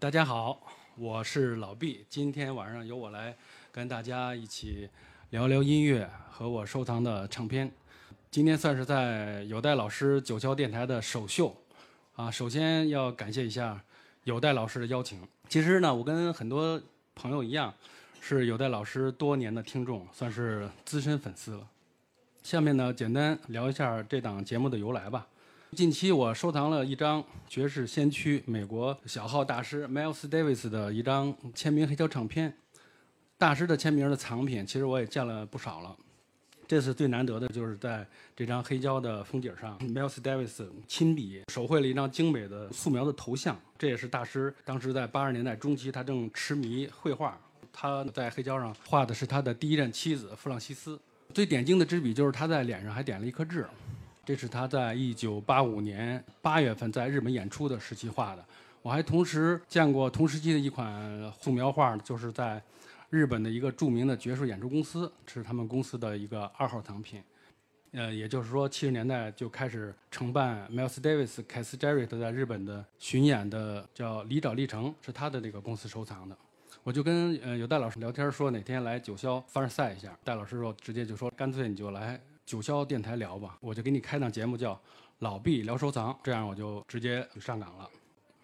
大家好，我是老毕。今天晚上由我来跟大家一起聊聊音乐和我收藏的唱片。今天算是在有代老师九霄电台的首秀啊。首先要感谢一下有代老师的邀请。其实呢，我跟很多朋友一样，是有代老师多年的听众，算是资深粉丝了。下面呢，简单聊一下这档节目的由来吧。近期我收藏了一张爵士先驱、美国小号大师 Miles Davis 的一张签名黑胶唱片。大师的签名的藏品，其实我也见了不少了。这次最难得的就是在这张黑胶的封底上，Miles Davis 亲笔手绘了一张精美的素描的头像。这也是大师当时在八十年代中期，他正痴迷绘画。他在黑胶上画的是他的第一任妻子弗朗西斯。最点睛的之笔就是他在脸上还点了一颗痣。这是他在一九八五年八月份在日本演出的时期画的。我还同时见过同时期的一款素描画，就是在日本的一个著名的爵士演出公司，是他们公司的一个二号藏品。呃，也就是说，七十年代就开始承办 Miles Davis、凯斯·杰瑞特在日本的巡演的，叫离岛历程，是他的这个公司收藏的。我就跟呃有戴老师聊天，说哪天来九霄凡尔赛一下。戴老师说，直接就说，干脆你就来。九霄电台聊吧，我就给你开档节目叫《老毕聊收藏》，这样我就直接上岗了。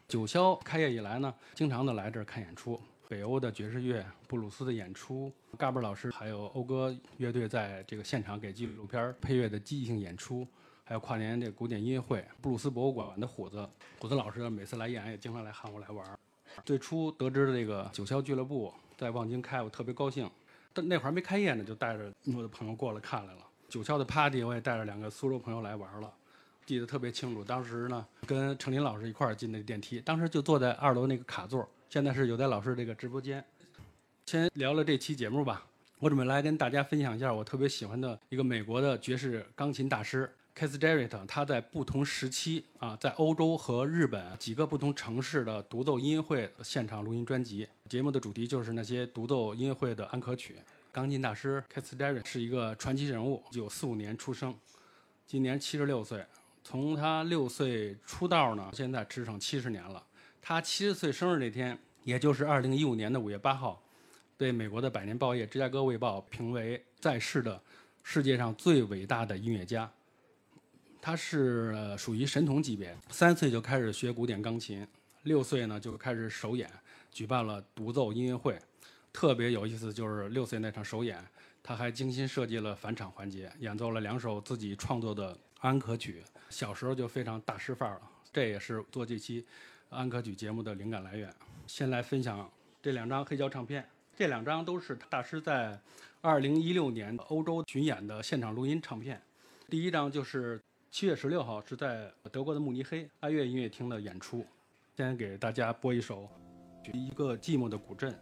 九霄开业以来呢，经常的来这儿看演出，北欧的爵士乐、布鲁斯的演出，嘎嘣老师还有讴歌乐队在这个现场给纪录片配乐的即兴演出，还有跨年这古典音乐会，布鲁斯博物馆的虎子，虎子老师每次来演也经常来喊我来玩。最初得知这个九霄俱乐部在望京开，我特别高兴，但那会儿没开业呢，就带着我的朋友过来看来了。九霄的 party 我也带着两个苏州朋友来玩了，记得特别清楚。当时呢，跟程林老师一块儿进那电梯，当时就坐在二楼那个卡座。现在是有在老师这个直播间。先聊了这期节目吧，我准备来跟大家分享一下我特别喜欢的一个美国的爵士钢琴大师 Keith Jarrett，他在不同时期啊，在欧洲和日本几个不同城市的独奏音乐会现场录音专辑。节目的主题就是那些独奏音乐会的安可曲。钢琴大师 k a t h j e r r y 是一个传奇人物。一九四五年出生，今年七十六岁。从他六岁出道呢，现在支撑七十年了。他七十岁生日那天，也就是二零一五年的五月八号，被美国的百年报业《芝加哥卫报》评为在世的世界上最伟大的音乐家。他是属于神童级别。三岁就开始学古典钢琴，六岁呢就开始首演，举办了独奏音乐会。特别有意思，就是六岁那场首演，他还精心设计了返场环节，演奏了两首自己创作的安可曲。小时候就非常大师范儿了，这也是做这期安可曲节目的灵感来源。先来分享这两张黑胶唱片，这两张都是大师在2016年欧洲巡演的现场录音唱片。第一张就是七月十六号是在德国的慕尼黑爱乐音乐厅的演出。先给大家播一首《一个寂寞的古镇》。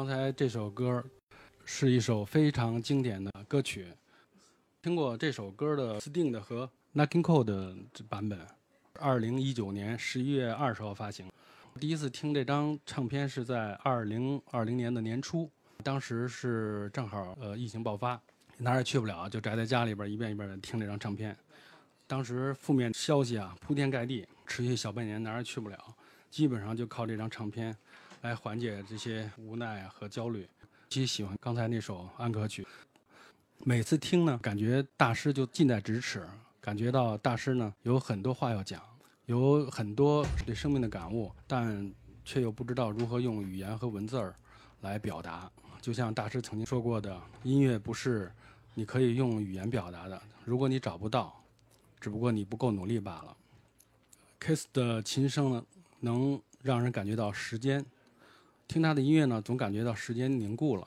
刚才这首歌是一首非常经典的歌曲，听过这首歌的 Sting 的和 n a k i n Cole 的版本，二零一九年十一月二十号发行。第一次听这张唱片是在二零二零年的年初，当时是正好呃疫情爆发，哪儿也去不了，就宅在家里边一遍一遍的听这张唱片。当时负面消息啊铺天盖地，持续小半年哪儿也去不了，基本上就靠这张唱片。来缓解这些无奈和焦虑。其实喜欢刚才那首安可曲，每次听呢，感觉大师就近在咫尺，感觉到大师呢有很多话要讲，有很多对生命的感悟，但却又不知道如何用语言和文字儿来表达。就像大师曾经说过的：“音乐不是你可以用语言表达的，如果你找不到，只不过你不够努力罢了。”Kiss 的琴声呢，能让人感觉到时间。听他的音乐呢，总感觉到时间凝固了，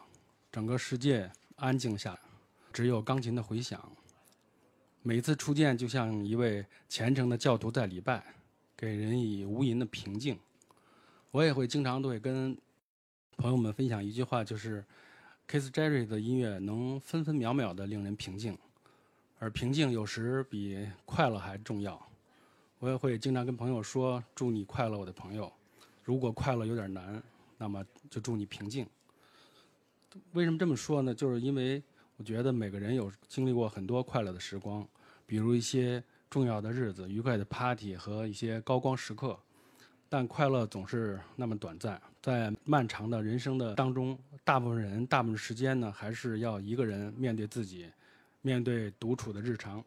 整个世界安静下来，只有钢琴的回响。每一次初见，就像一位虔诚的教徒在礼拜，给人以无垠的平静。我也会经常都会跟朋友们分享一句话，就是 Kiss Jerry 的音乐能分分秒秒的令人平静，而平静有时比快乐还重要。我也会经常跟朋友说：“祝你快乐，我的朋友。”如果快乐有点难。那么就祝你平静。为什么这么说呢？就是因为我觉得每个人有经历过很多快乐的时光，比如一些重要的日子、愉快的 party 和一些高光时刻。但快乐总是那么短暂，在漫长的人生的当中，大部分人大部分时间呢，还是要一个人面对自己，面对独处的日常。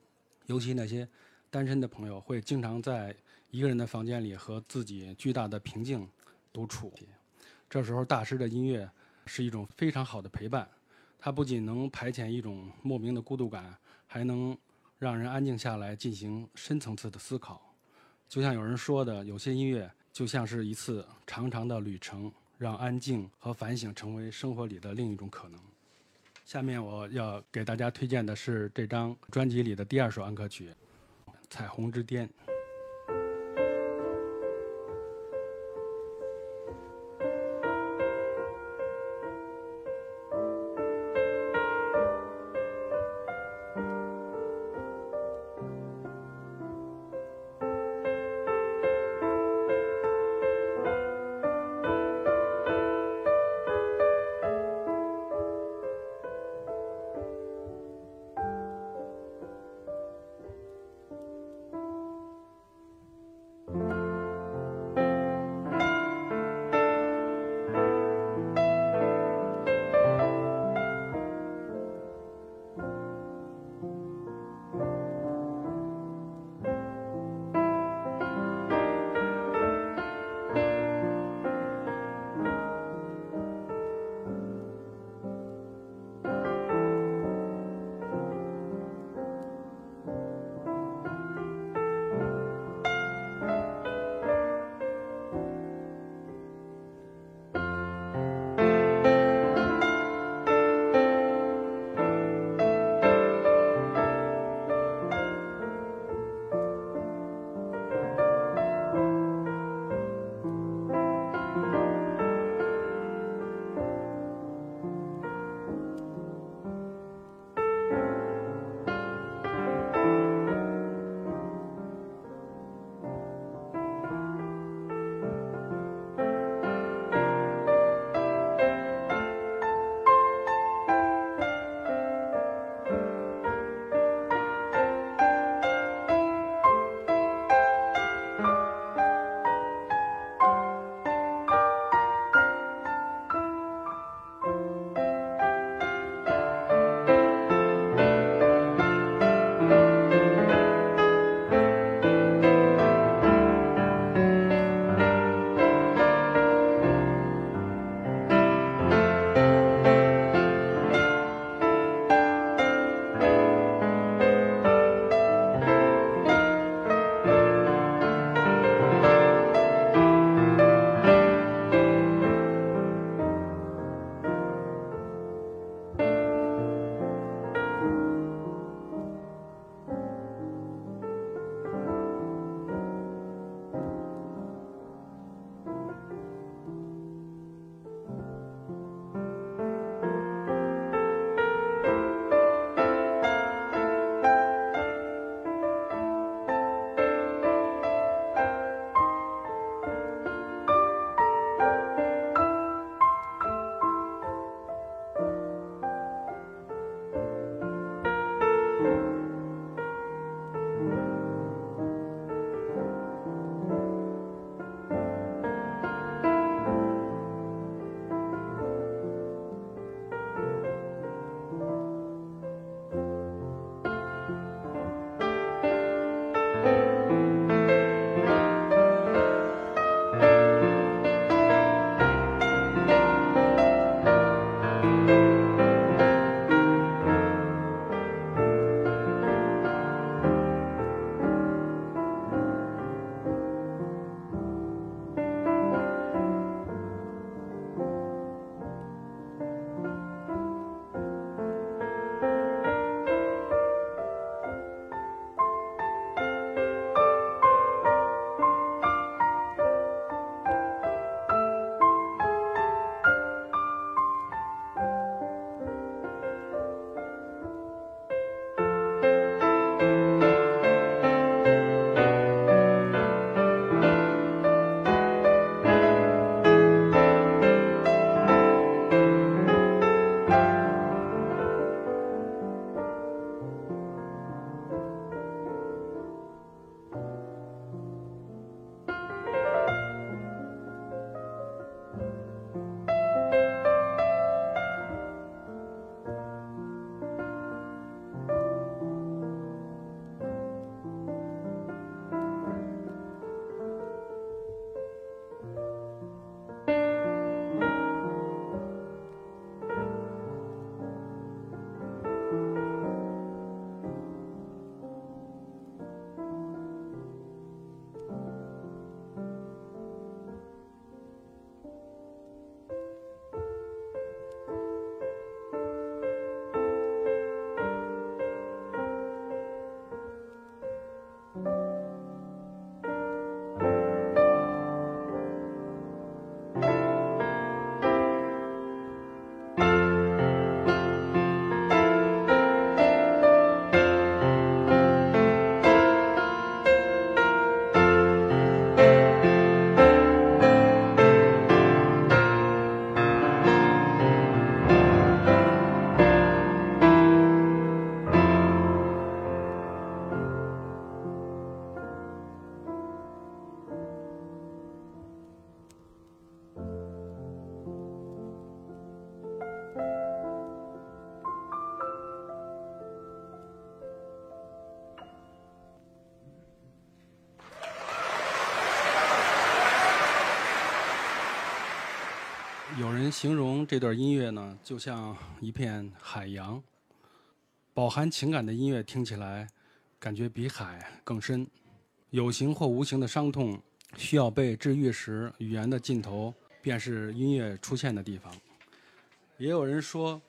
尤其那些单身的朋友，会经常在一个人的房间里和自己巨大的平静独处。这时候，大师的音乐是一种非常好的陪伴，它不仅能排遣一种莫名的孤独感，还能让人安静下来进行深层次的思考。就像有人说的，有些音乐就像是一次长长的旅程，让安静和反省成为生活里的另一种可能。下面我要给大家推荐的是这张专辑里的第二首安可曲《彩虹之巅》。人形容这段音乐呢，就像一片海洋，饱含情感的音乐听起来，感觉比海更深。有形或无形的伤痛需要被治愈时，语言的尽头便是音乐出现的地方。也有人说，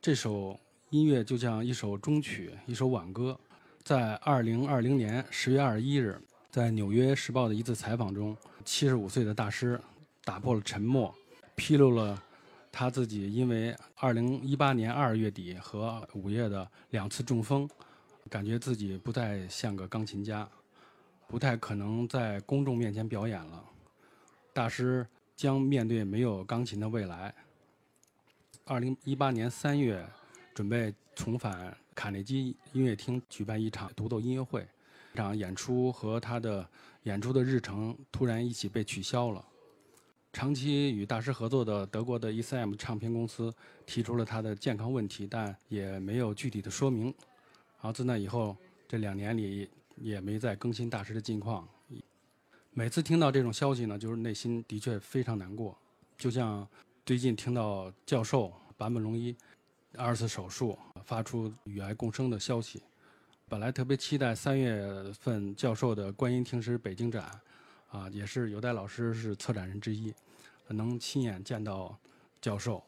这首音乐就像一首终曲，一首挽歌。在二零二零年十月二十一日，在《纽约时报》的一次采访中，七十五岁的大师打破了沉默，披露了他自己因为二零一八年二月底和五月的两次中风，感觉自己不再像个钢琴家，不太可能在公众面前表演了。大师将面对没有钢琴的未来。二零一八年三月，准备重返。卡内基音乐厅举办一场独奏音乐会，这场演出和他的演出的日程突然一起被取消了。长期与大师合作的德国的 ECM 唱片公司提出了他的健康问题，但也没有具体的说明。然后自那以后，这两年里也没再更新大师的近况。每次听到这种消息呢，就是内心的确非常难过。就像最近听到教授坂本龙一。二次手术发出与癌共生的消息，本来特别期待三月份教授的观音亭师北京展，啊，也是有代老师是策展人之一，能亲眼见到教授。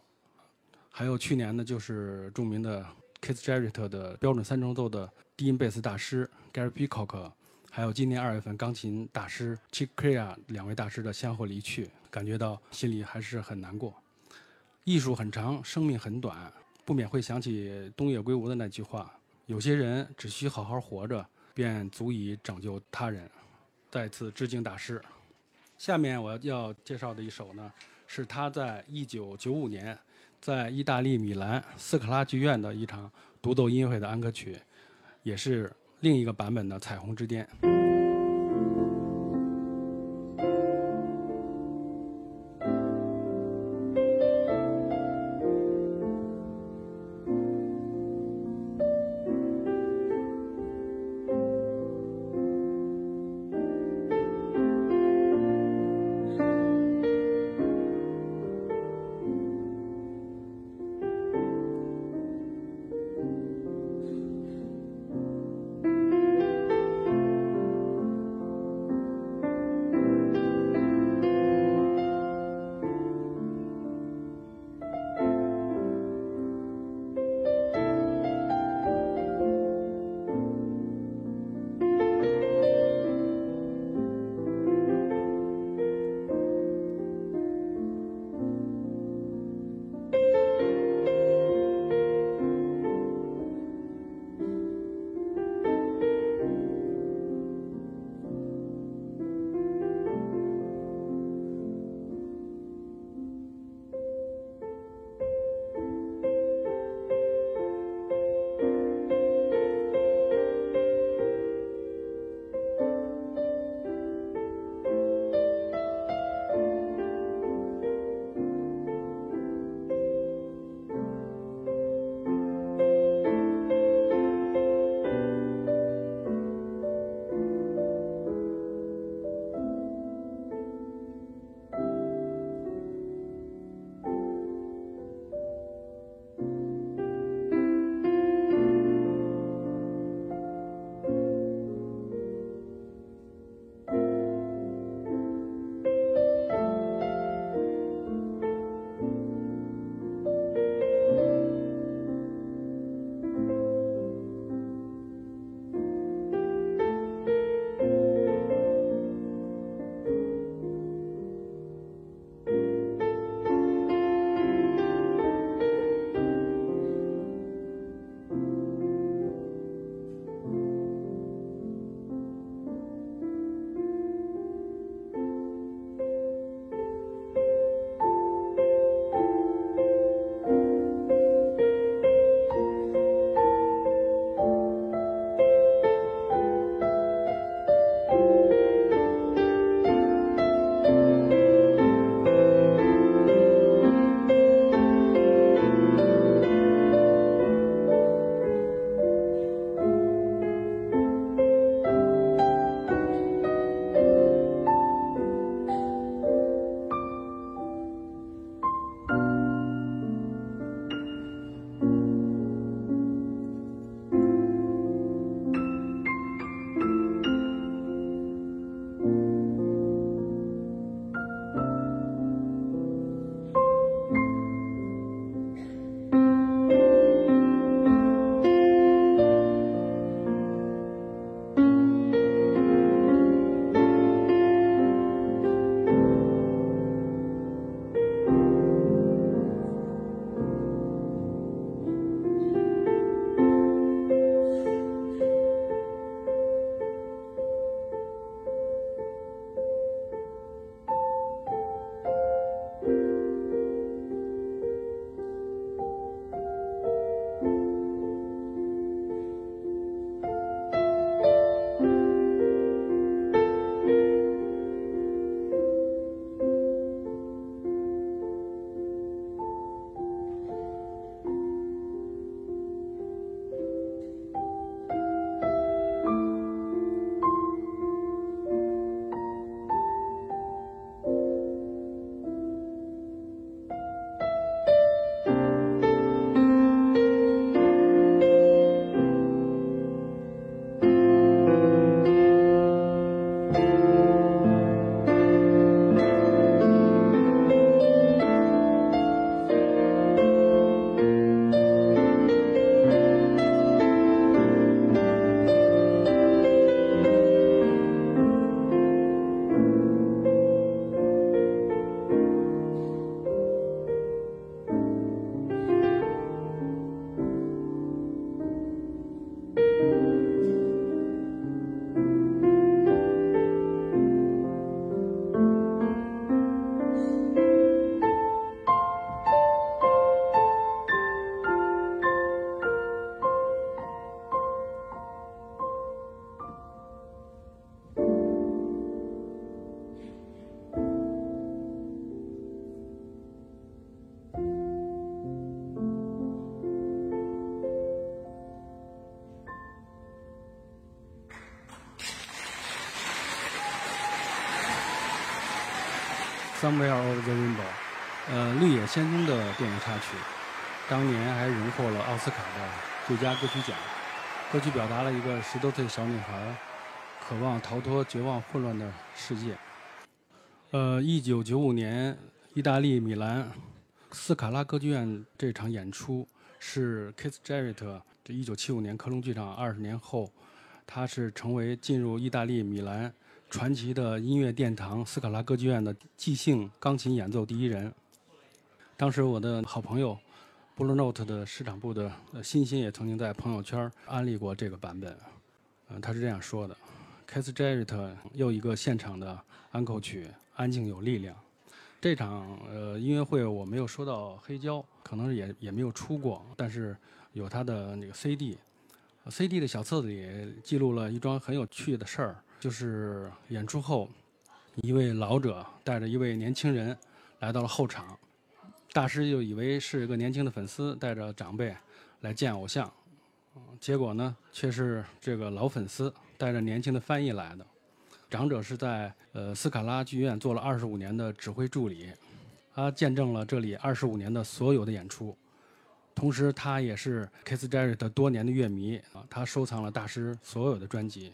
还有去年呢，就是著名的 Keith Jarrett 的标准三重奏的低音贝斯大师 Gary Peacock，还有今年二月份钢琴大师 Chick Corea 两位大师的先后离去，感觉到心里还是很难过。艺术很长，生命很短。不免会想起东野圭吾的那句话：“有些人只需好好活着，便足以拯救他人。”再次致敬大师。下面我要介绍的一首呢，是他在一九九五年在意大利米兰斯卡拉剧院的一场独奏音乐会的安可曲，也是另一个版本的《彩虹之巅》。Somewhere Over the Rainbow》，呃，《绿野仙踪》的电影插曲，当年还荣获了奥斯卡的最佳歌曲奖。歌曲表达了一个十多岁小女孩渴望逃脱绝望混乱的世界。呃，一九九五年，意大利米兰斯卡拉歌剧院这场演出是 Keith Jarrett 这一九七五年科隆剧场二十年后，他是成为进入意大利米兰传奇的音乐殿堂斯卡拉歌剧院的即兴钢琴演奏第一人。当时我的好朋友。Blue Note 的市场部的欣欣也曾经在朋友圈安利过这个版本，嗯，他是这样说的：，Keith Jarrett 又一个现场的安可曲，安静有力量。这场呃音乐会我没有收到黑胶，可能也也没有出过，但是有他的那个 CD，CD 的小册子里记录了一桩很有趣的事儿，就是演出后，一位老者带着一位年轻人来到了后场。大师就以为是一个年轻的粉丝带着长辈来见偶像，结果呢却是这个老粉丝带着年轻的翻译来的。长者是在呃斯卡拉剧院做了二十五年的指挥助理，他见证了这里二十五年的所有的演出，同时他也是 Kiss Jarrett 多年的乐迷啊，他收藏了大师所有的专辑，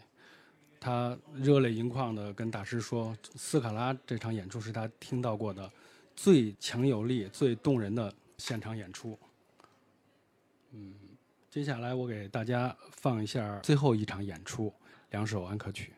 他热泪盈眶的跟大师说，斯卡拉这场演出是他听到过的。最强有力、最动人的现场演出。嗯，接下来我给大家放一下最后一场演出，两首安可曲。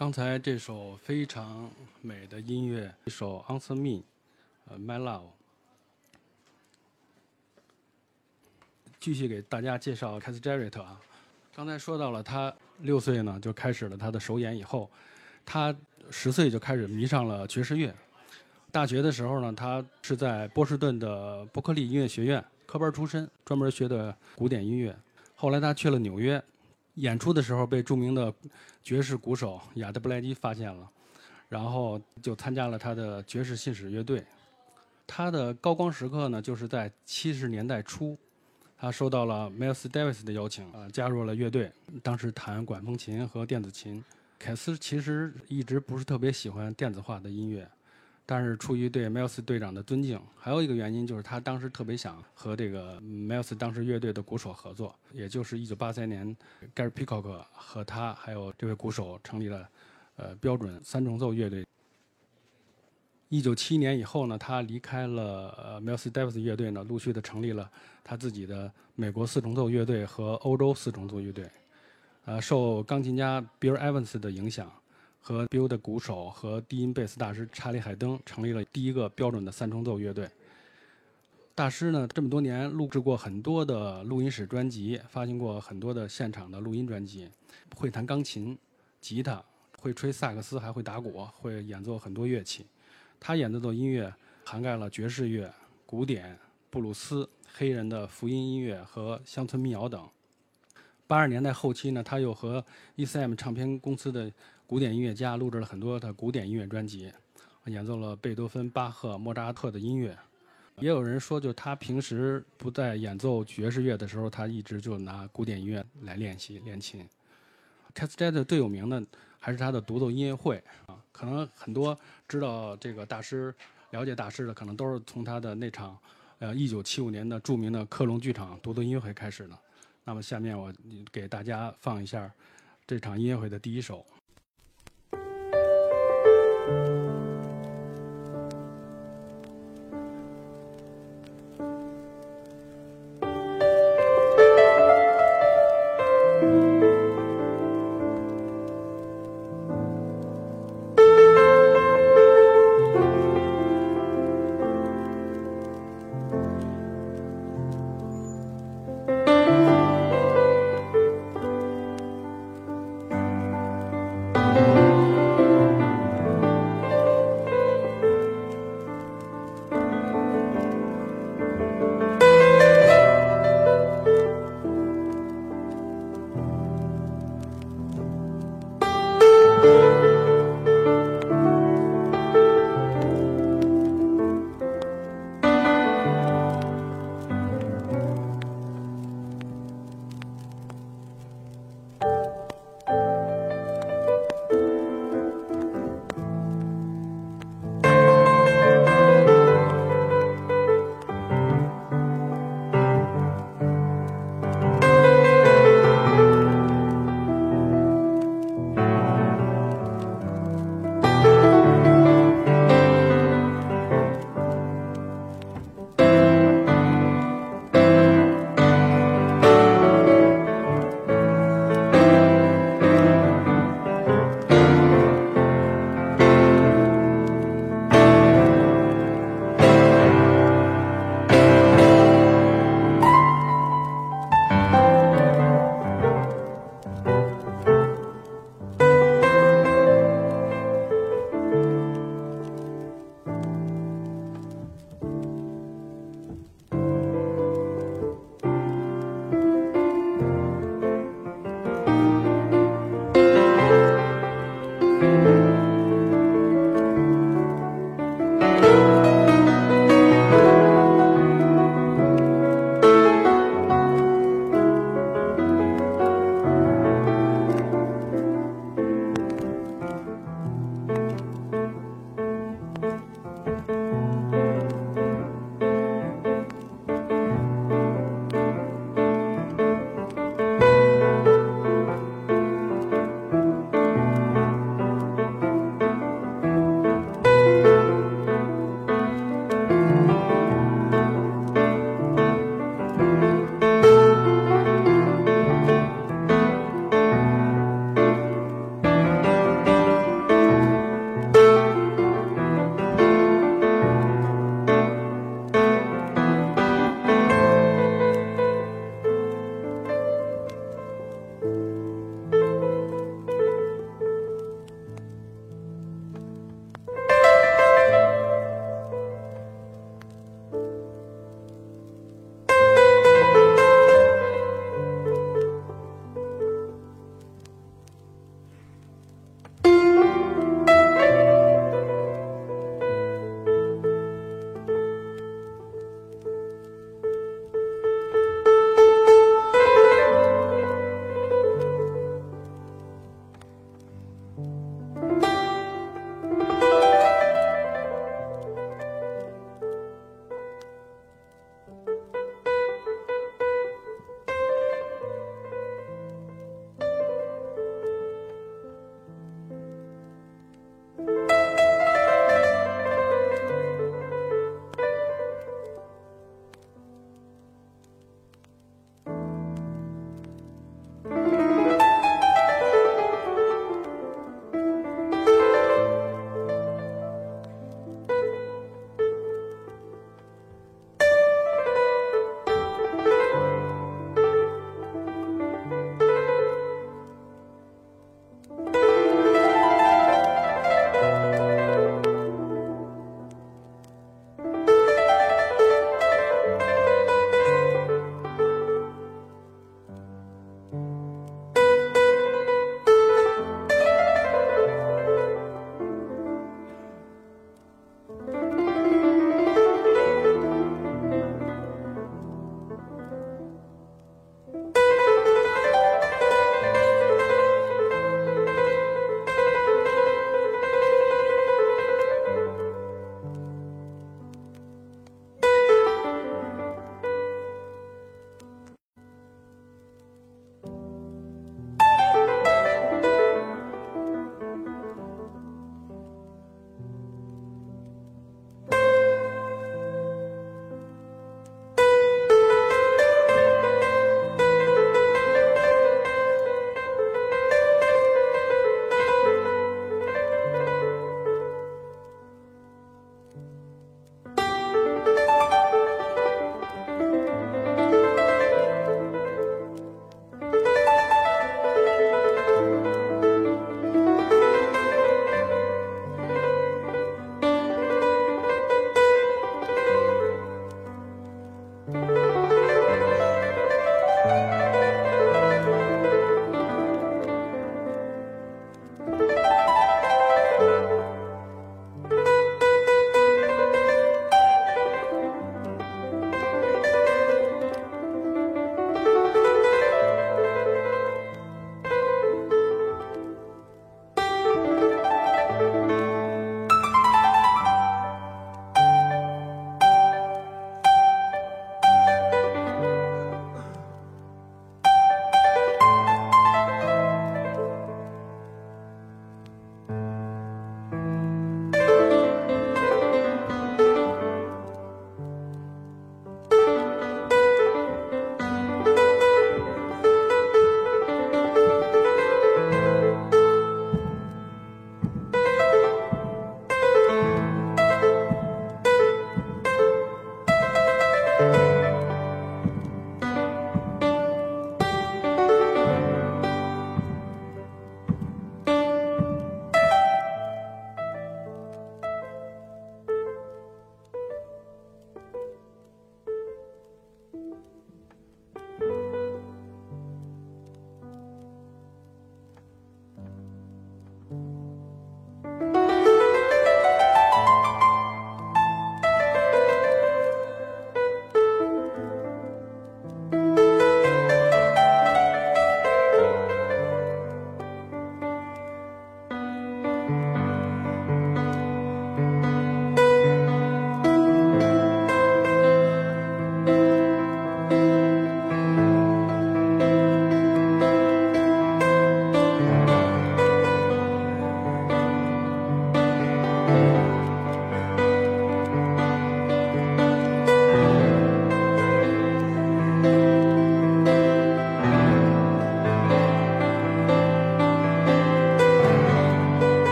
刚才这首非常美的音乐，一首《Answer Me》，呃，《My Love》。继续给大家介绍凯斯·杰瑞特啊。刚才说到了，他六岁呢就开始了他的首演，以后他十岁就开始迷上了爵士乐。大学的时候呢，他是在波士顿的伯克利音乐学院科班出身，专门学的古典音乐。后来他去了纽约，演出的时候被著名的爵士鼓手亚德布莱基发现了，然后就参加了他的爵士信使乐队。他的高光时刻呢，就是在七十年代初。他收到了 Miles Davis 的邀请，啊，加入了乐队。当时弹管风琴和电子琴。凯斯其实一直不是特别喜欢电子化的音乐，但是出于对 Miles 队长的尊敬，还有一个原因就是他当时特别想和这个 Miles 当时乐队的鼓手合作。也就是1983年，Gary Peacock 和他还有这位鼓手成立了，呃，标准三重奏乐队。一九七一年以后呢，他离开了呃 Miles Davis 乐队呢，陆续的成立了他自己的美国四重奏乐队和欧洲四重奏乐队。呃，受钢琴家 Bill Evans 的影响，和 Bill 的鼓手和低音贝斯大师查理海登成立了第一个标准的三重奏乐队。大师呢，这么多年录制过很多的录音室专辑，发行过很多的现场的录音专辑，会弹钢琴、吉他，会吹萨克斯，还会打鼓，会演奏很多乐器。他演奏的音乐涵盖了爵士乐、古典、布鲁斯、黑人的福音音乐和乡村民谣等。八十年代后期呢，他又和 ECM 唱片公司的古典音乐家录制了很多的古典音乐专辑，演奏了贝多芬、巴赫、莫扎特的音乐。也有人说，就他平时不在演奏爵士乐的时候，他一直就拿古典音乐来练习练琴。c a s t e t 最有名的还是他的独奏音乐会啊。可能很多知道这个大师、了解大师的，可能都是从他的那场，呃，一九七五年的著名的克隆剧场独奏音乐会开始的。那么，下面我给大家放一下这场音乐会的第一首。Thank you.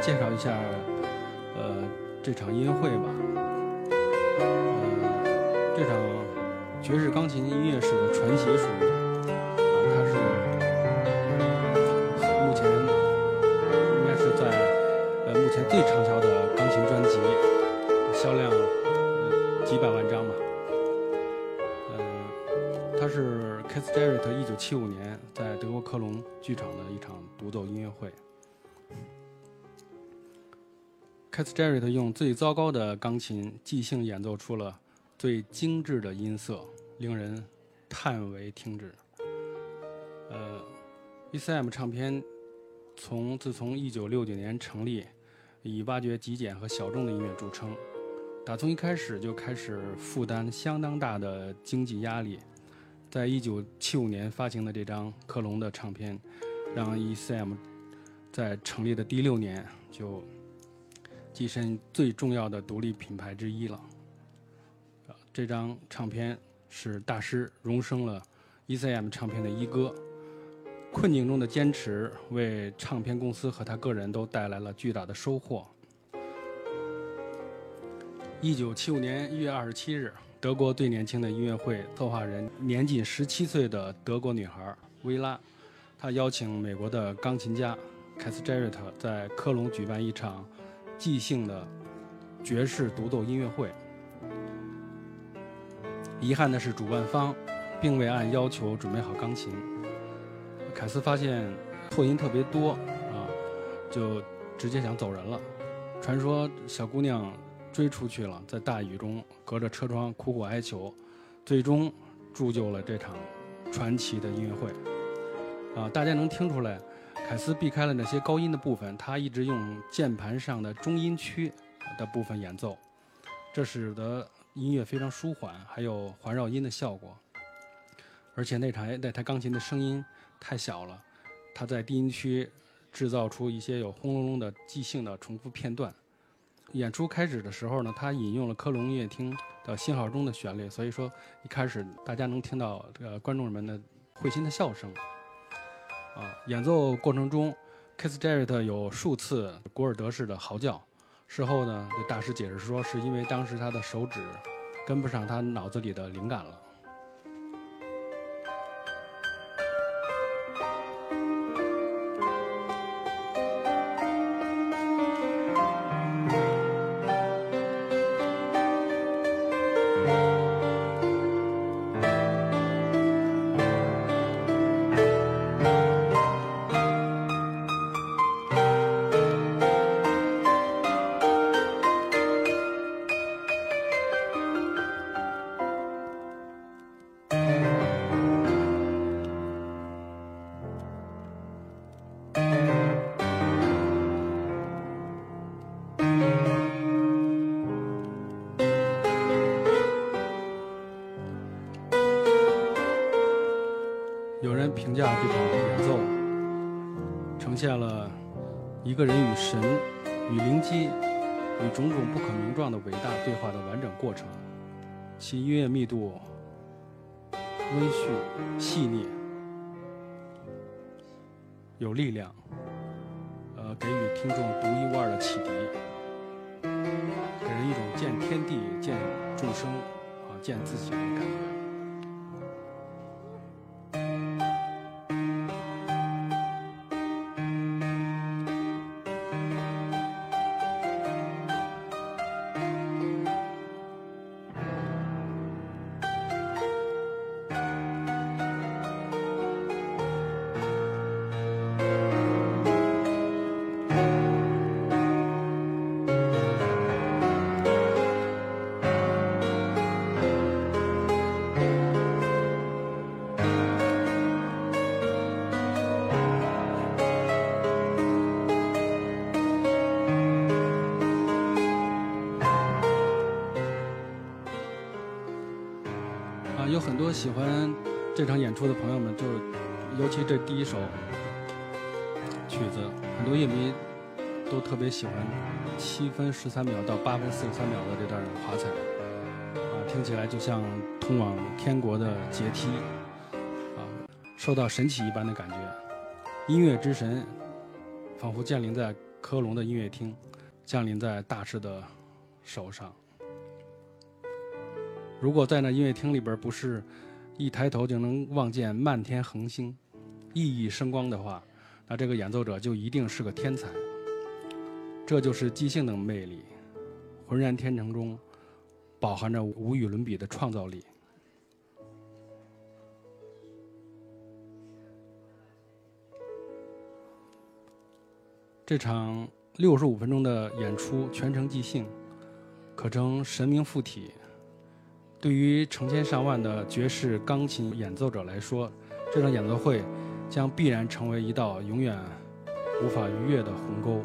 介绍一下，呃，这场音乐会吧。呃，这场爵士钢琴音乐史的传奇属于 Keith Jarrett 用最糟糕的钢琴即兴演奏出了最精致的音色，令人叹为听止。呃，ECM 唱片从自从1969年成立，以挖掘极简和小众的音乐著称。打从一开始就开始负担相当大的经济压力。在1975年发行的这张克隆的唱片，让 ECM 在成立的第六年就。跻身最重要的独立品牌之一了。这张唱片是大师荣升了 ECM 唱片的一哥。困境中的坚持为唱片公司和他个人都带来了巨大的收获。一九七五年一月二十七日，德国最年轻的音乐会策划人，年仅十七岁的德国女孩薇拉，她邀请美国的钢琴家凯斯·杰瑞特在科隆举办一场。即兴的爵士独奏音乐会。遗憾的是，主办方并未按要求准备好钢琴。凯斯发现破音特别多啊，就直接想走人了。传说小姑娘追出去了，在大雨中隔着车窗苦苦哀求，最终铸就了这场传奇的音乐会。啊，大家能听出来。凯斯避开了那些高音的部分，他一直用键盘上的中音区的部分演奏，这使得音乐非常舒缓，还有环绕音的效果。而且那台那台钢琴的声音太小了，他在低音区制造出一些有轰隆隆的即兴的重复片段。演出开始的时候呢，他引用了科隆音乐厅的信号钟的旋律，所以说一开始大家能听到呃观众们的会心的笑声。啊，演奏过程中，Kiss Jarrett 有数次古尔德式的嚎叫。事后呢，大师解释说，是因为当时他的手指跟不上他脑子里的灵感了。有人评价这场演奏，呈现了一个人与神、与灵机、与种种不可名状的伟大对话的完整过程。其音乐密度温煦、细腻、有力量，呃，给予听众独一无二的启迪，给人一种见天地、见众生、啊，见自己的感觉。七分十三秒到八分四十三秒的这段华彩，啊，听起来就像通往天国的阶梯，啊，受到神奇一般的感觉。音乐之神仿佛降临在科隆的音乐厅，降临在大师的手上。如果在那音乐厅里边不是一抬头就能望见漫天恒星，熠熠生光的话，那这个演奏者就一定是个天才。这就是即兴的魅力，浑然天成中饱含着无与伦比的创造力。这场六十五分钟的演出全程即兴，可称神明附体。对于成千上万的爵士钢琴演奏者来说，这场演奏会将必然成为一道永远无法逾越的鸿沟。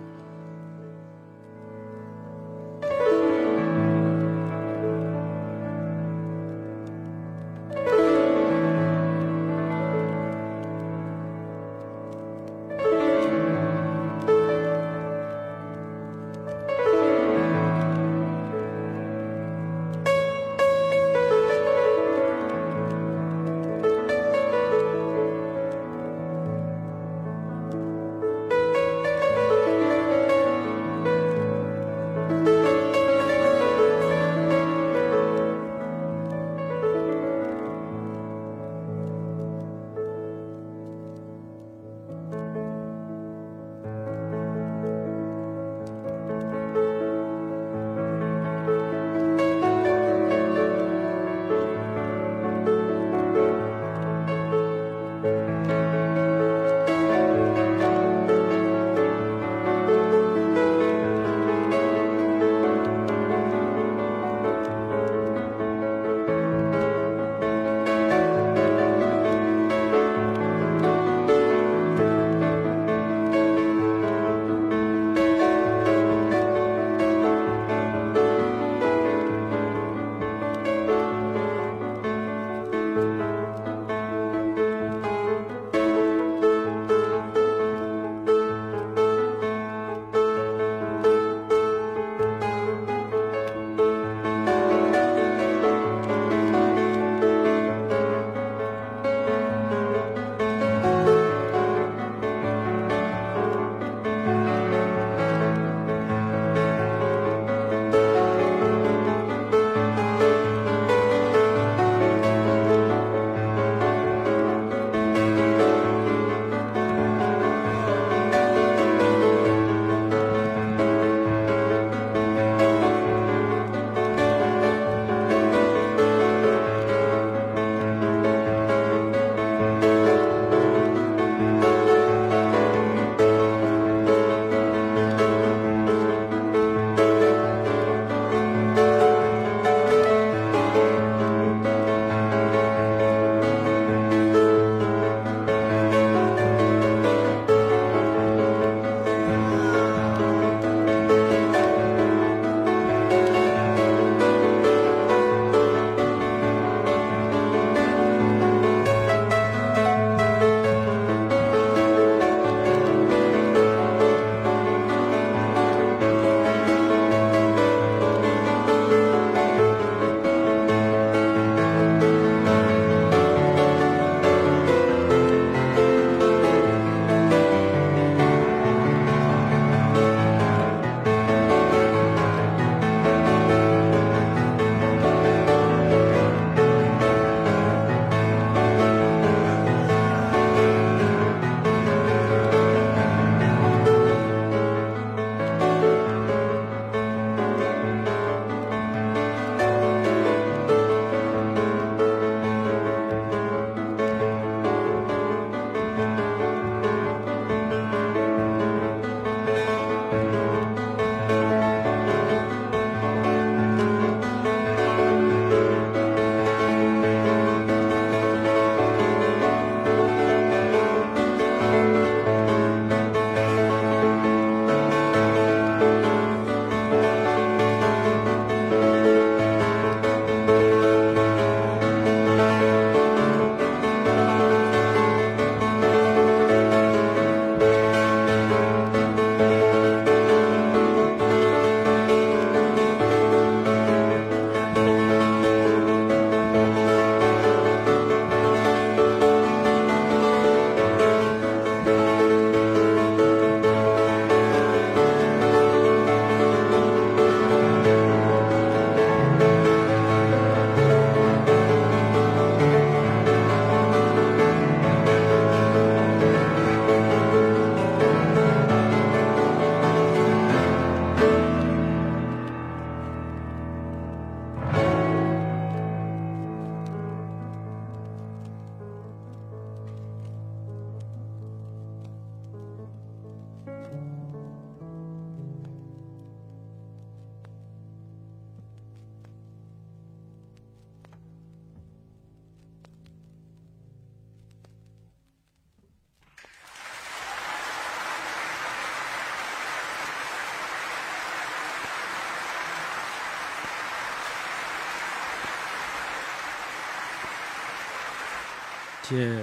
谢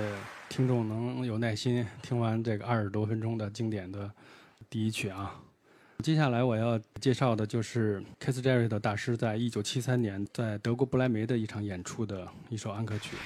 听众能有耐心听完这个二十多分钟的经典的第一曲啊。接下来我要介绍的就是 Kiss Jerry 的大师在一九七三年在德国不莱梅的一场演出的一首安可曲。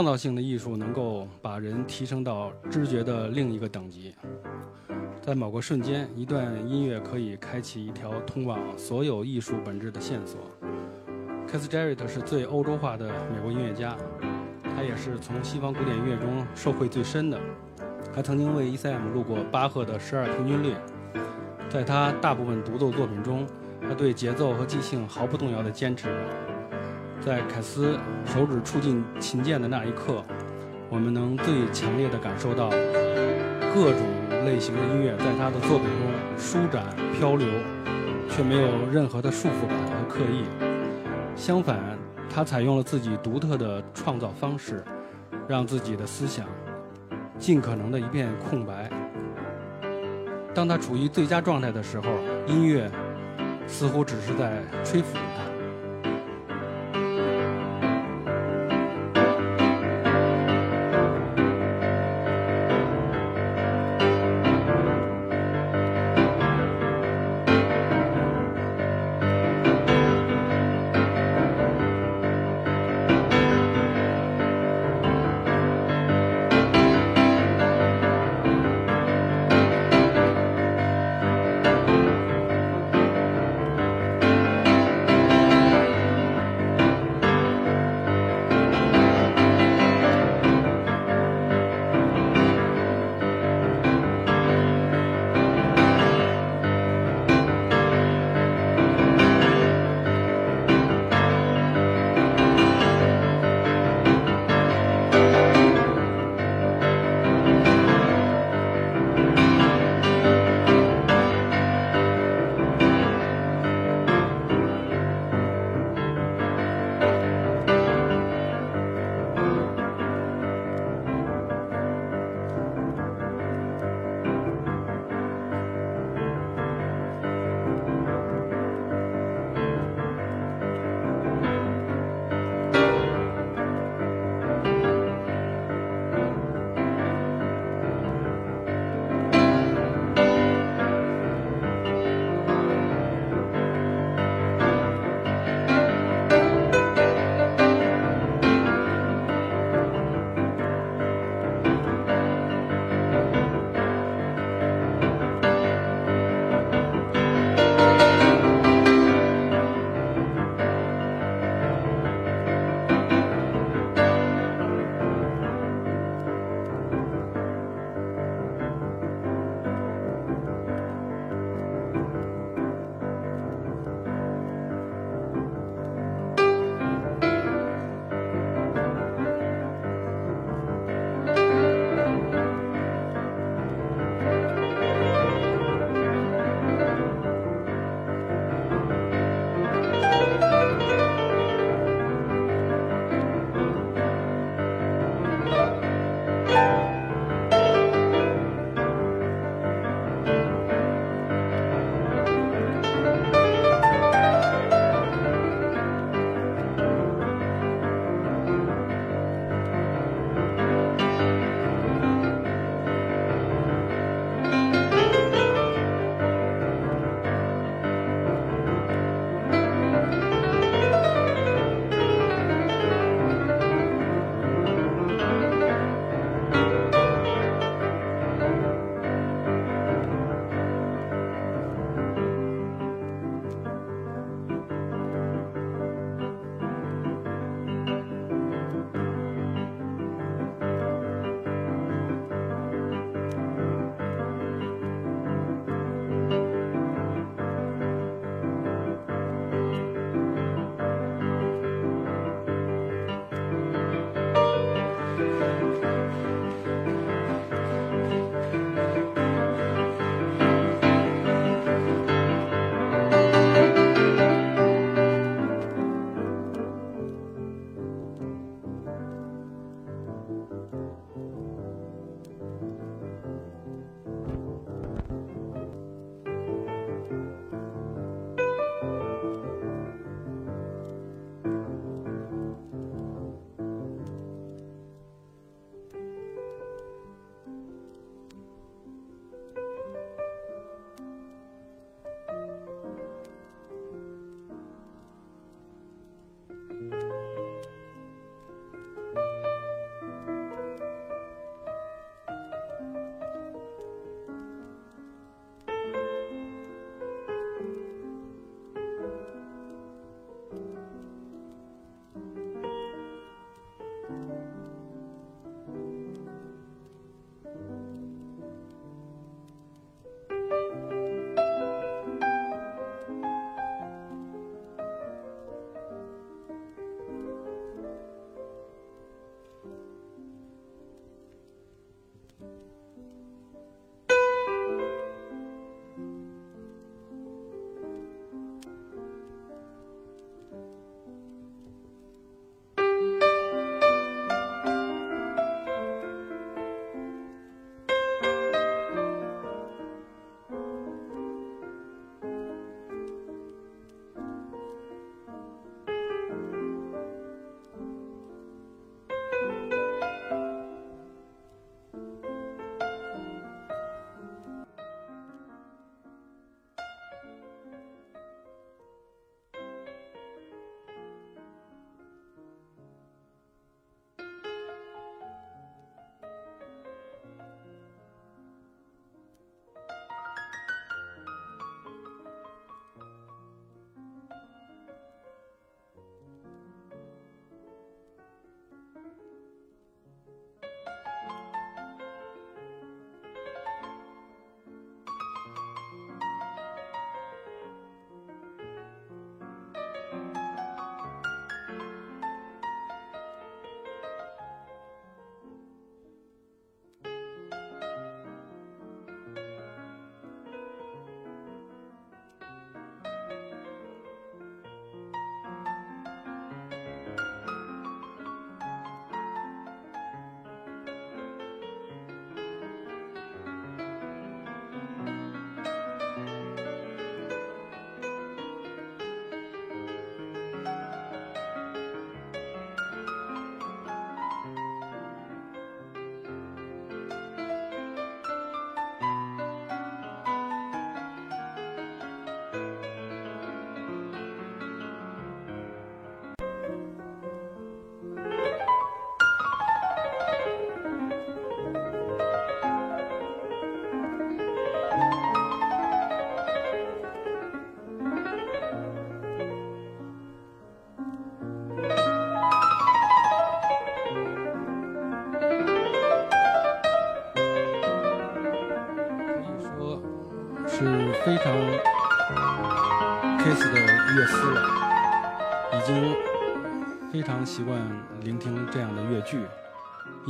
创造性的艺术能够把人提升到知觉的另一个等级。在某个瞬间，一段音乐可以开启一条通往所有艺术本质的线索。Keith Jarrett 是最欧洲化的美国音乐家，他也是从西方古典音乐中受惠最深的。他曾经为 ECM 录过巴赫的十二平均律。在他大部分独奏作品中，他对节奏和即兴毫不动摇地坚持。在凯斯手指触进琴键的那一刻，我们能最强烈地感受到各种类型的音乐在他的作品中舒展漂流，却没有任何的束缚感和刻意。相反，他采用了自己独特的创造方式，让自己的思想尽可能的一片空白。当他处于最佳状态的时候，音乐似乎只是在吹拂他。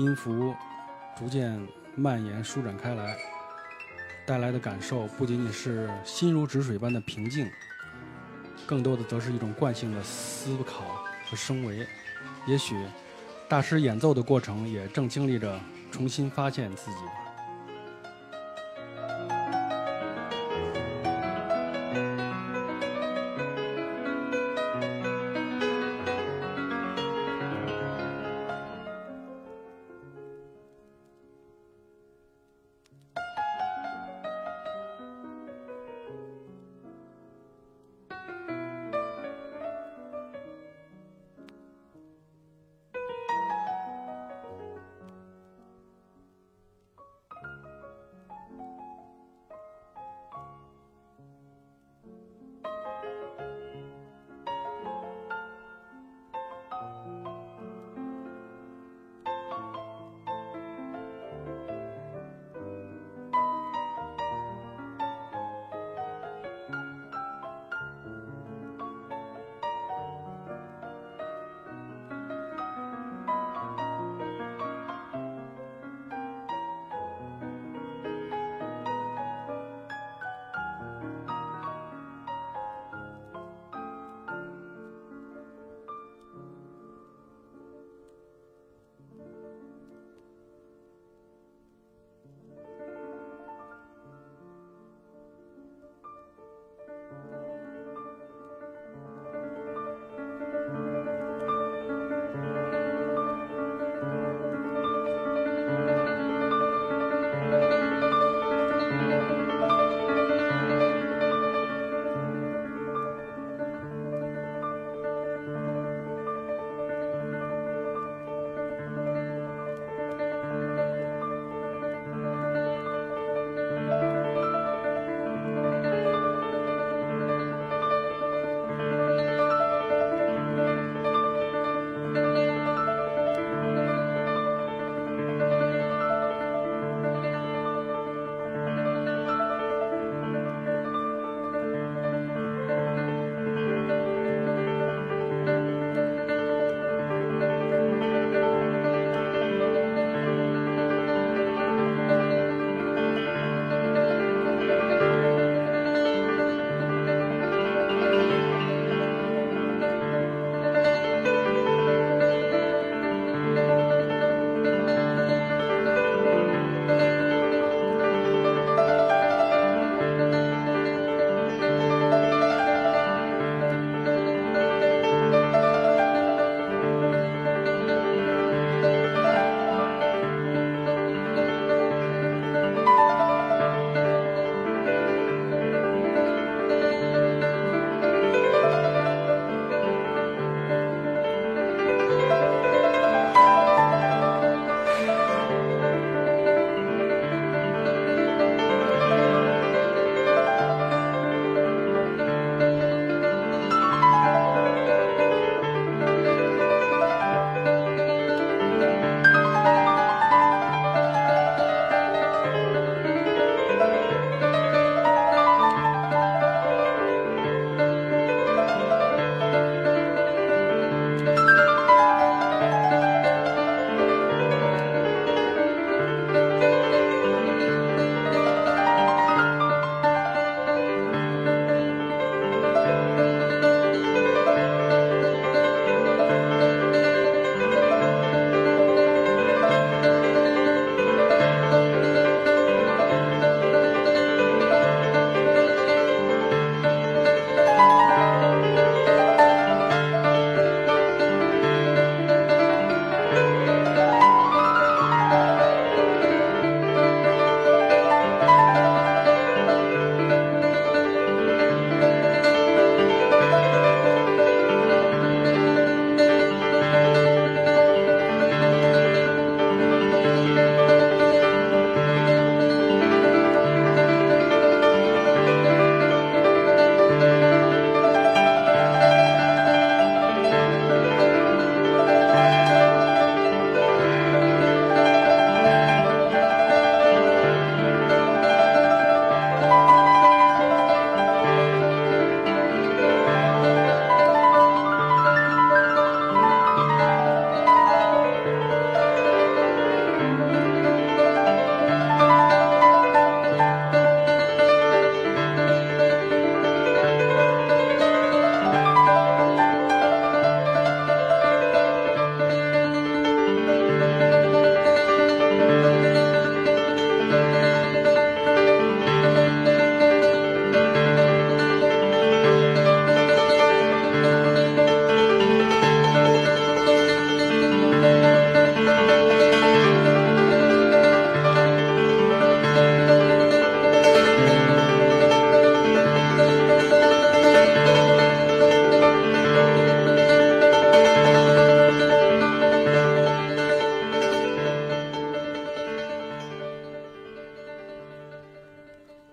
音符逐渐蔓延舒展开来，带来的感受不仅仅是心如止水般的平静，更多的则是一种惯性的思考和升维。也许大师演奏的过程也正经历着重新发现自己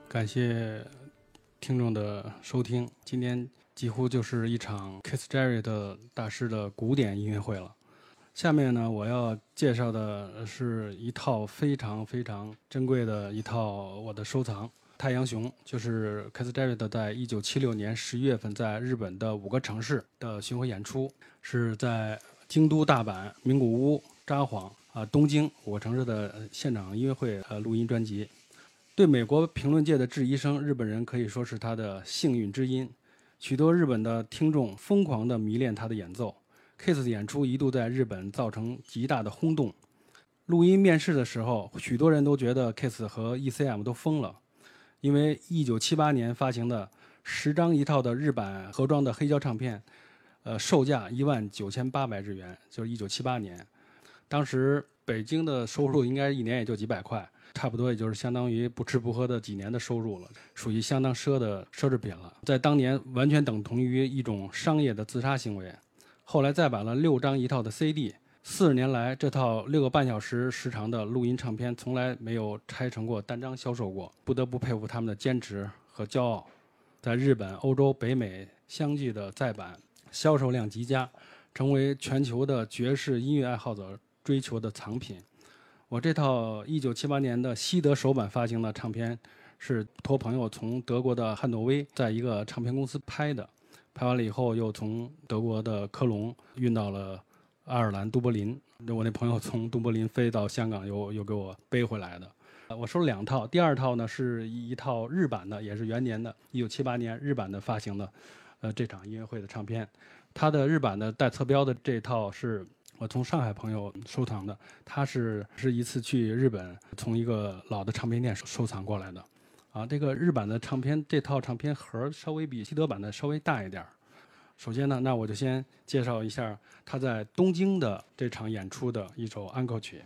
感谢。听众的收听。今天几乎就是一场 Keith Jarrett 大师的古典音乐会了。下面呢，我要介绍的是一套非常非常珍贵的一套我的收藏。太阳熊就是 Keith Jarrett 在一九七六年十一月份在日本的五个城市的巡回演出，是在京都、大阪、名古屋、札幌啊、东京五个城市的现场音乐会呃录音专辑。对美国评论界的质疑声，日本人可以说是他的幸运之音。许多日本的听众疯狂地迷恋他的演奏。Kiss 的演出一度在日本造成极大的轰动。录音面试的时候，许多人都觉得 Kiss 和 ECM 都疯了。因为1978年发行的十张一套的日版盒装的黑胶唱片，呃，售价一万九千八百日元，就是1978年。当时北京的收入应该一年也就几百块，差不多也就是相当于不吃不喝的几年的收入了，属于相当奢的奢侈品了。在当年，完全等同于一种商业的自杀行为。后来再版了六张一套的 CD。四十年来，这套六个半小时时长的录音唱片从来没有拆成过单张销售过，不得不佩服他们的坚持和骄傲。在日本、欧洲、北美相继的再版，销售量极佳，成为全球的爵士音乐爱好者追求的藏品。我这套1978年的西德首版发行的唱片，是托朋友从德国的汉诺威在一个唱片公司拍的，拍完了以后又从德国的科隆运到了。爱尔兰都柏林，我那朋友从都柏林飞到香港，又又给我背回来的。我收了两套，第二套呢是一套日版的，也是元年的，一九七八年日版的发行的，呃，这场音乐会的唱片。它的日版的带侧标的这套是我从上海朋友收藏的，他是是一次去日本从一个老的唱片店收藏过来的。啊，这个日版的唱片这套唱片盒稍微比西德版的稍微大一点儿。首先呢，那我就先介绍一下他在东京的这场演出的一首安可曲。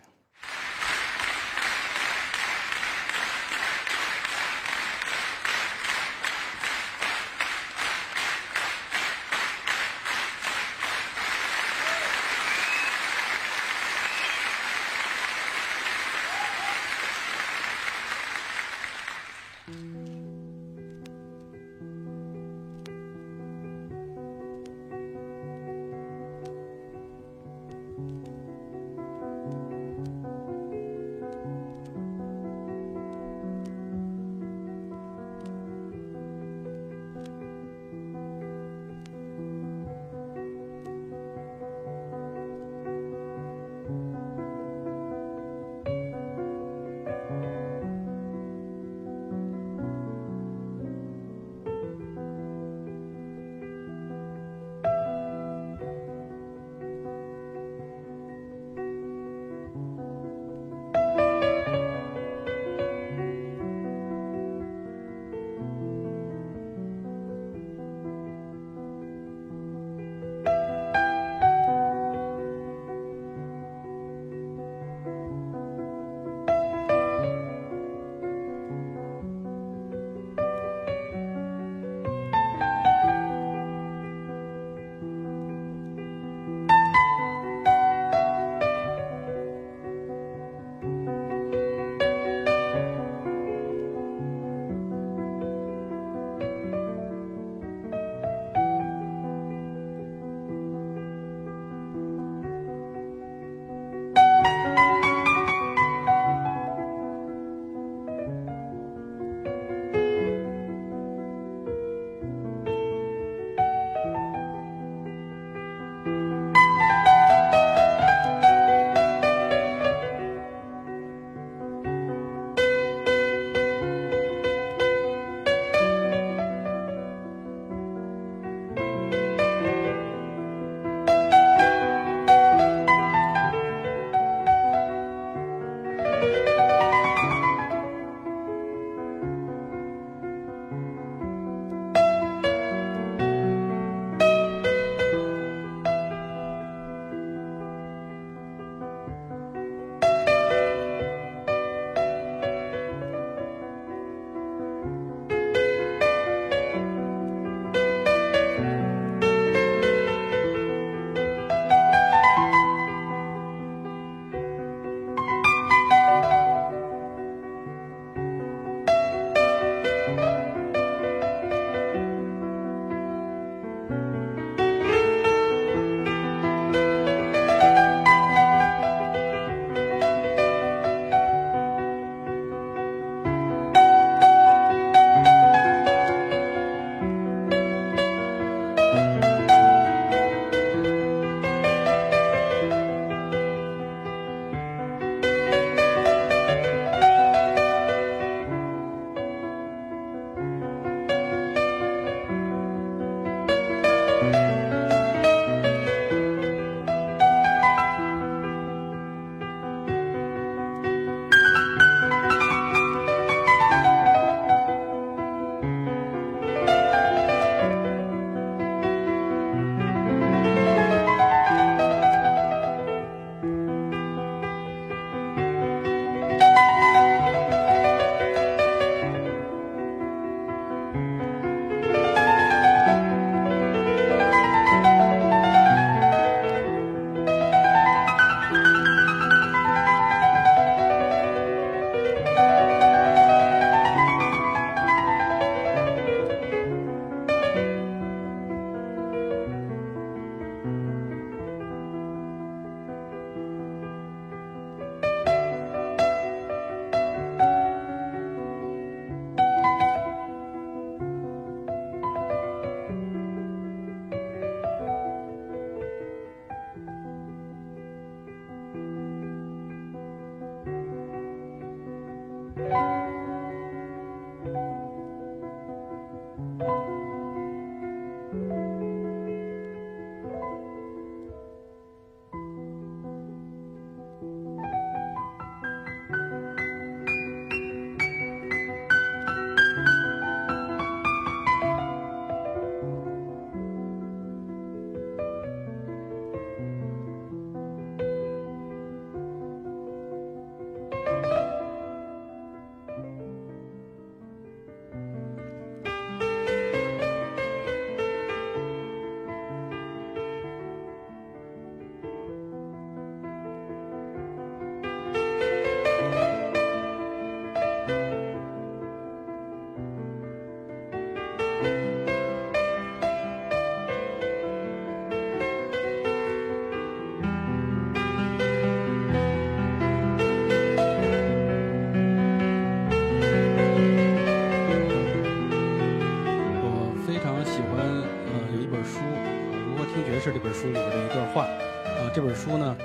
这本书呢，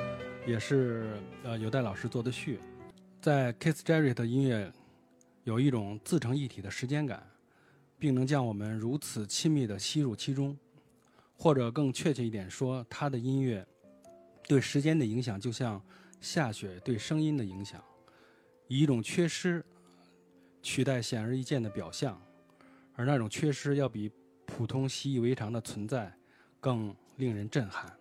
也是呃有代老师做的序，在 Keith Jarrett 的音乐有一种自成一体的时间感，并能将我们如此亲密地吸入其中，或者更确切一点说，他的音乐对时间的影响，就像下雪对声音的影响，以一种缺失取代显而易见的表象。而那种缺失要比普通习以为常的存在更令人震撼。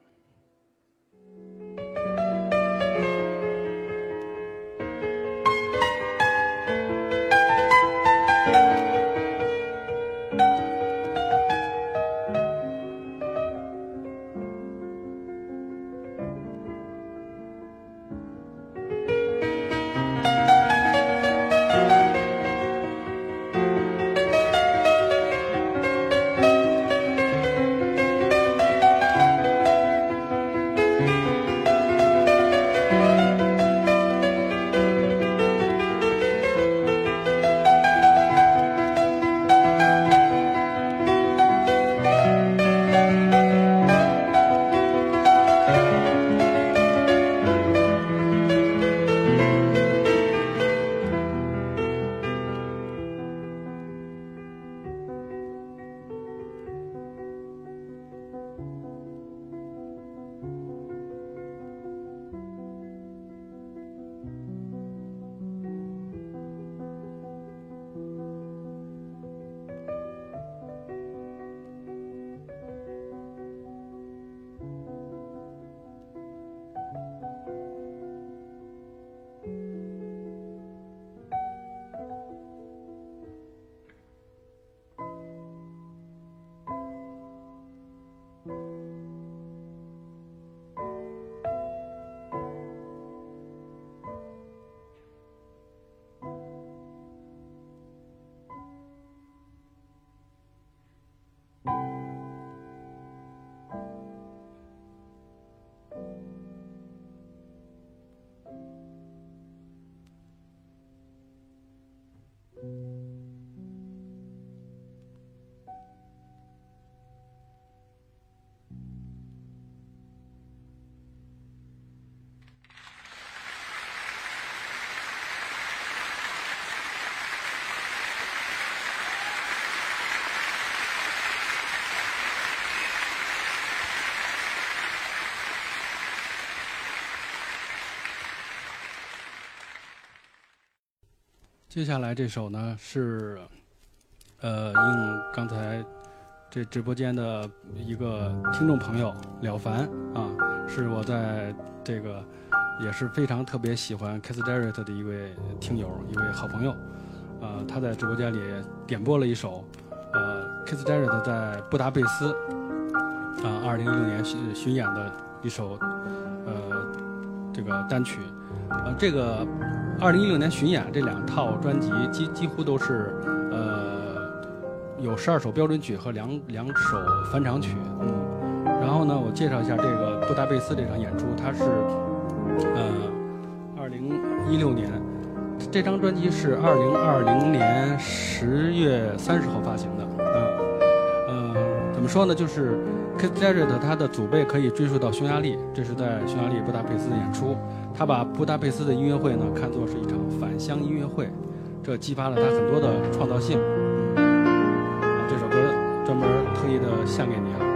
接下来这首呢是，呃，应刚才这直播间的一个听众朋友了凡啊，是我在这个也是非常特别喜欢 Kiss Jarrett 的一位听友，一位好朋友，呃，他在直播间里点播了一首，呃，Kiss Jarrett 在布达佩斯啊，二零一六年巡巡演的一首呃这个单曲，呃，这个。二零一六年巡演这两套专辑几几乎都是，呃，有十二首标准曲和两两首返场曲，嗯，然后呢，我介绍一下这个布达佩斯这场演出，它是，呃，二零一六年，这张专辑是二零二零年十月三十号发行的，嗯，呃，怎么说呢，就是 Keith Jarrett 他的祖辈可以追溯到匈牙利，这是在匈牙利布达佩斯的演出。他把布达佩斯的音乐会呢看作是一场返乡音乐会，这激发了他很多的创造性。这首歌专门特意的献给你啊。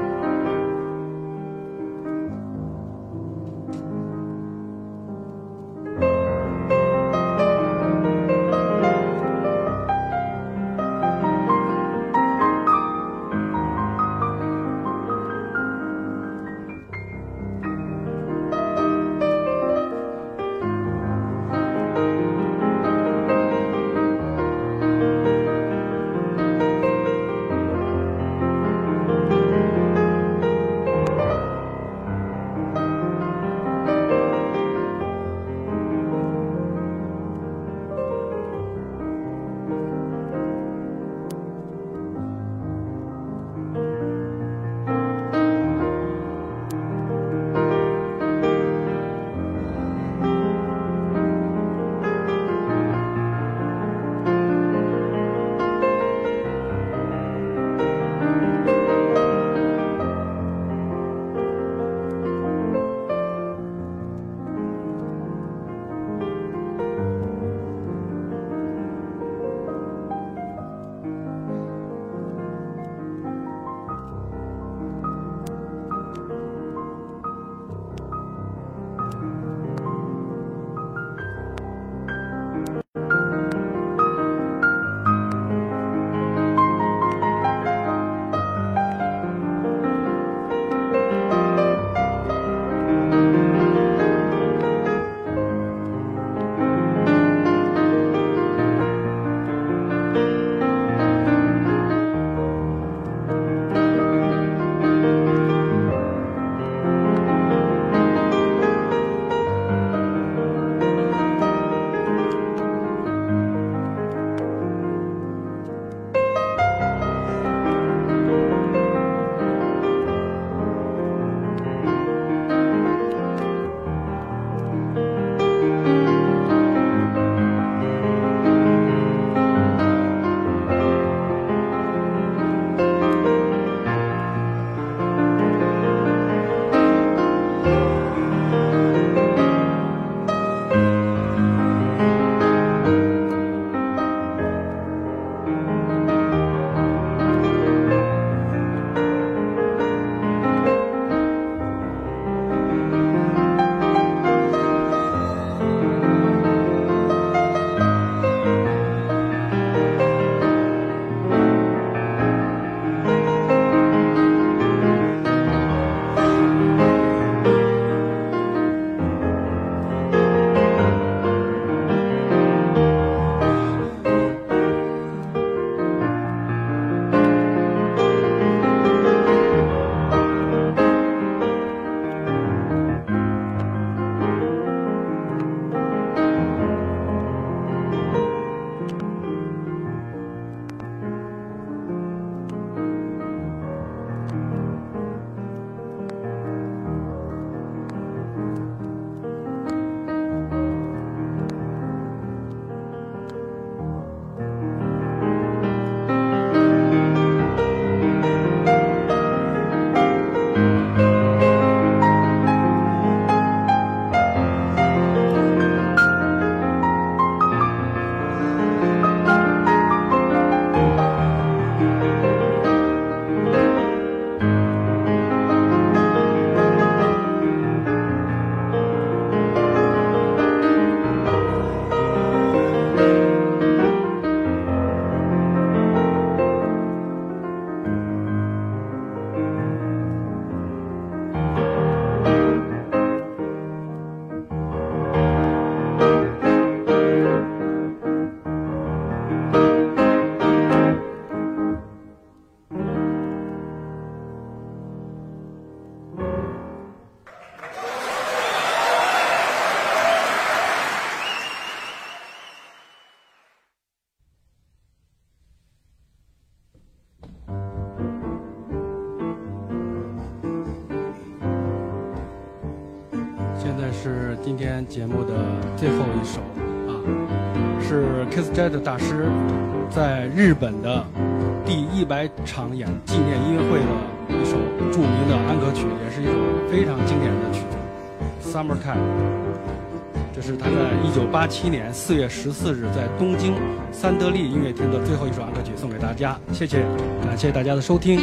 节目的最后一首啊，是 Kiss Jet 大师在日本的第一百场演纪念音乐会的一首著名的安可曲，也是一首非常经典的曲子《Summertime》。这是他在一九八七年四月十四日在东京三得利音乐厅的最后一首安可曲，送给大家。谢谢，感谢大家的收听。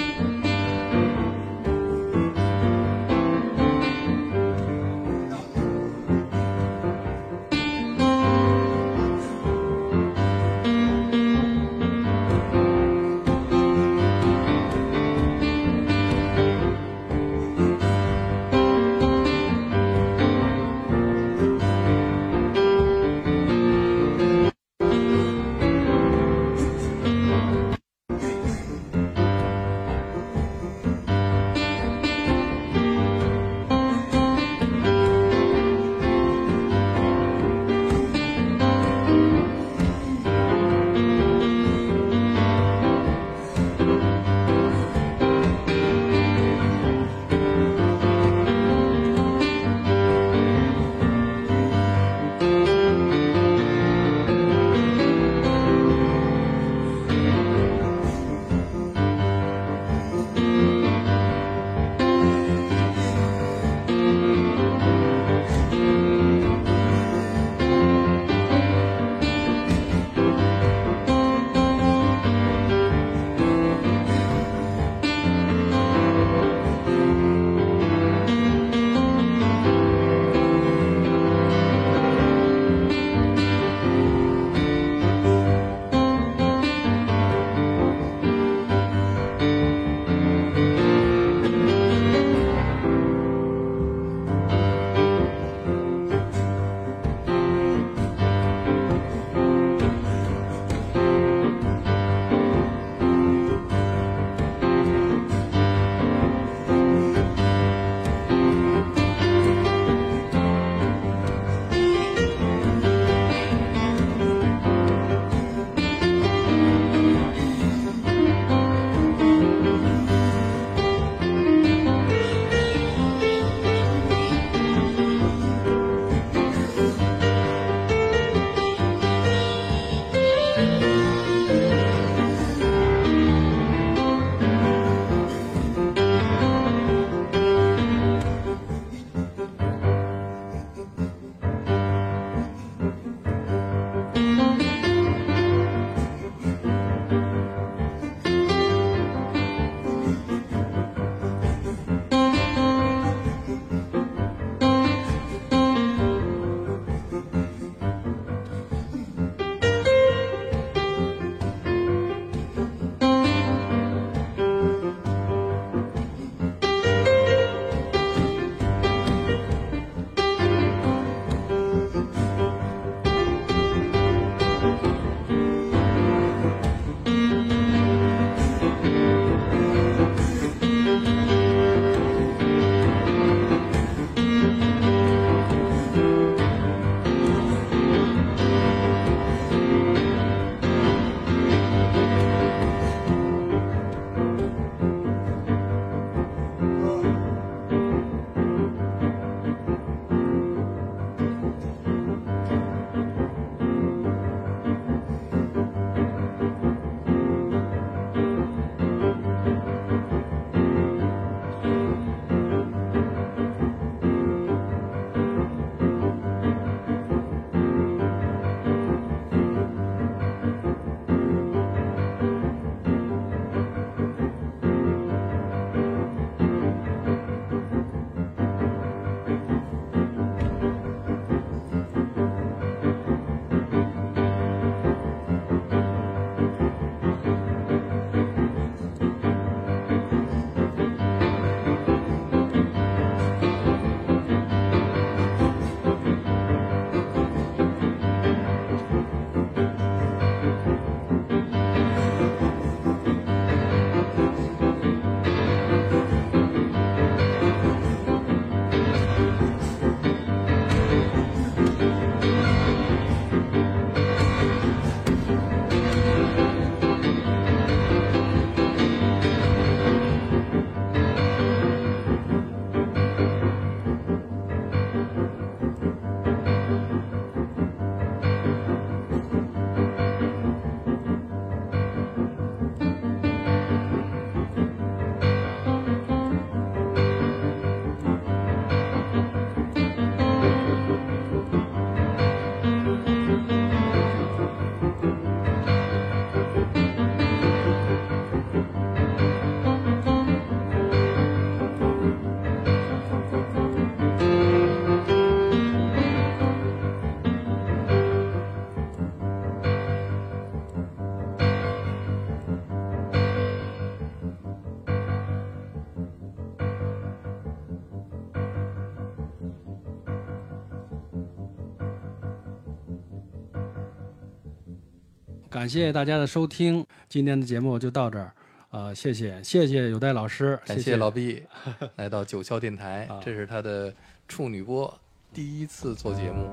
感谢大家的收听，今天的节目就到这儿。呃，谢谢谢谢有代老师，感谢老毕 来到九霄电台，啊这是他的处女播第一次做节目，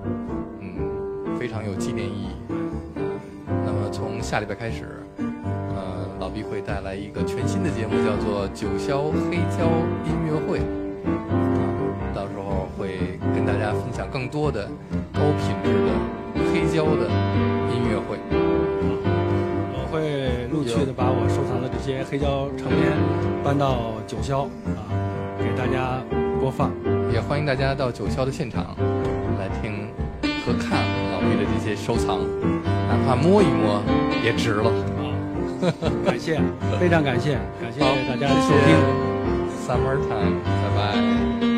嗯，非常有纪念意义。那么从下礼拜开始，呃，老毕会带来一个全新的节目，叫做九霄黑胶音乐会，到时候会跟大家分享更多的高品质的黑胶的音乐会。我会陆续的把我收藏的这些黑胶唱片搬到九霄啊，给大家播放。也欢迎大家到九霄的现场来听和看老毕的这些收藏，哪怕摸一摸也值了。啊，感谢，非常感谢，感谢，大家的收听。Summertime，拜拜。